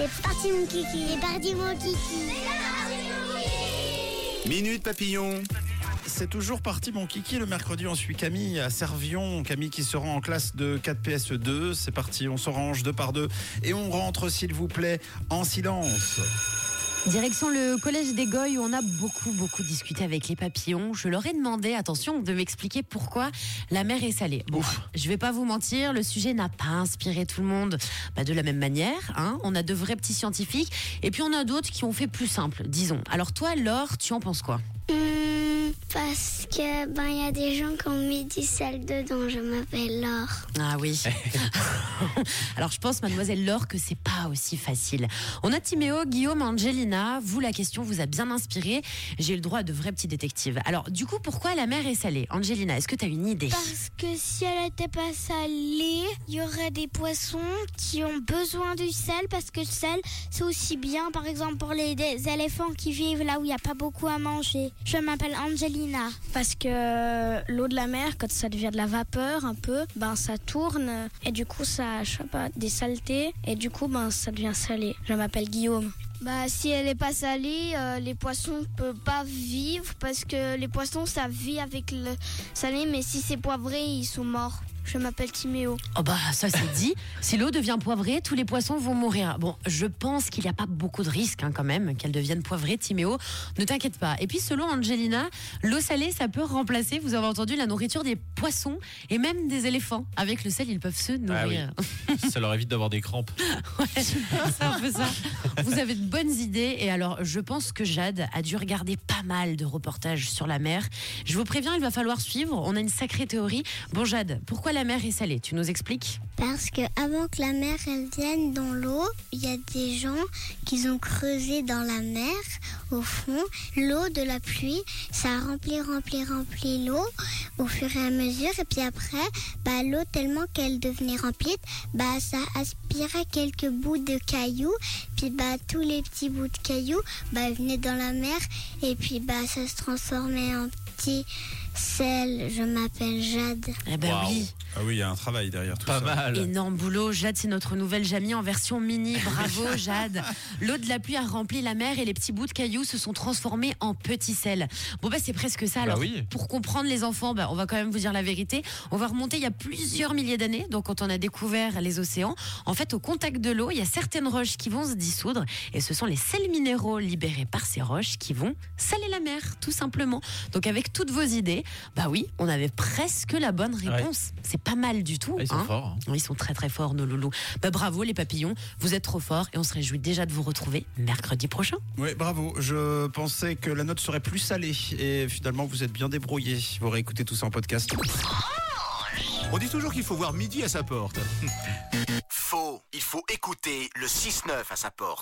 C'est parti mon kiki, c'est parti mon kiki. Minute Papillon. C'est toujours parti mon kiki. Le mercredi, on suit Camille à Servion. Camille qui se rend en classe de 4 PS2. C'est parti, on se range deux par deux. Et on rentre, s'il vous plaît, en silence. Direction le collège des Goyes où on a beaucoup beaucoup discuté avec les papillons. Je leur ai demandé, attention, de m'expliquer pourquoi la mer est salée. Bon, je vais pas vous mentir, le sujet n'a pas inspiré tout le monde bah, de la même manière. Hein. On a de vrais petits scientifiques et puis on a d'autres qui ont fait plus simple, disons. Alors toi, Laure, tu en penses quoi? Hum, parce que ben il y a des gens qui ont mis du sel dedans. Je m'appelle Laure. Ah oui. Alors je pense, mademoiselle Laure, que c'est pas aussi facile. On a Timéo, Guillaume, Angelina. Vous, la question vous a bien inspiré. J'ai eu le droit à de vrais petits détectives. Alors du coup, pourquoi la mer est salée? Angelina, est-ce que tu as une idée? Parce que si elle n'était pas salée, il y aurait des poissons qui ont besoin du sel parce que le sel, c'est aussi bien, par exemple, pour les éléphants qui vivent là où il n'y a pas beaucoup à manger. Je m'appelle Angelina. Parce que l'eau de la mer, quand ça devient de la vapeur un peu, ben ça tourne et du coup ça je sais pas, des saletés et du coup ben ça devient salé. Je m'appelle Guillaume. Bah, si elle est pas salée, euh, les poissons peuvent pas vivre parce que les poissons ça vit avec le salé, mais si c'est poivré, ils sont morts. Je m'appelle Timéo. Oh bah ça c'est dit. Si l'eau devient poivrée, tous les poissons vont mourir. Bon, je pense qu'il n'y a pas beaucoup de risques hein, quand même qu'elle devienne poivrée, Timéo. Ne t'inquiète pas. Et puis selon Angelina, l'eau salée, ça peut remplacer, vous avez entendu, la nourriture des poissons et même des éléphants. Avec le sel, ils peuvent se Ah nourrir. Ça leur évite d'avoir des crampes. Ouais, c'est un peu ça. Vous avez de bonnes idées et alors je pense que Jade a dû regarder pas mal de reportages sur la mer. Je vous préviens, il va falloir suivre. On a une sacrée théorie. Bon Jade, pourquoi la mer est salée Tu nous expliques Parce que avant que la mer elle vienne dans l'eau, il y a des gens qui ont creusé dans la mer au fond l'eau de la pluie. Ça a rempli, rempli, rempli l'eau au fur et à mesure. Et puis après, bah, l'eau tellement qu'elle devenait remplie, bah, ça aspirait quelques bouts de cailloux. Puis bah, tous les petits bouts de cailloux bah, venaient dans la mer. Et puis bah, ça se transformait en petit sel. Je m'appelle Jade. Eh ben oui. Ah oui, il y a un travail derrière tout Pas ça. mal. Énorme boulot. Jade, c'est notre nouvelle Jamie en version mini. Bravo, Jade. L'eau de la pluie a rempli la mer et les petits bouts de cailloux se sont transformés en petits sels. Bon, bah, c'est presque ça. Bah Alors, oui. pour comprendre les enfants, bah, on va quand même vous dire la vérité. On va remonter il y a plusieurs milliers d'années. Donc, quand on a découvert les océans, en fait, au contact de l'eau, il y a certaines roches qui vont se dissoudre et ce sont les sels minéraux libérés par ces roches qui vont saler la mer, tout simplement. Donc, avec toutes vos idées, bah oui, on avait presque la bonne réponse. C'est pas mal du tout. Ah, ils sont hein. forts. hein. Oui, Ils sont très très forts, nos loulous. Bah, bravo les papillons, vous êtes trop forts et on se réjouit déjà de vous retrouver mercredi prochain. Oui, bravo. Je pensais que la note serait plus salée. Et finalement, vous êtes bien débrouillés. Vous réécoutez tout ça en podcast. On dit toujours qu'il faut voir midi à sa porte. Faux. Il faut écouter le 6-9 à sa porte.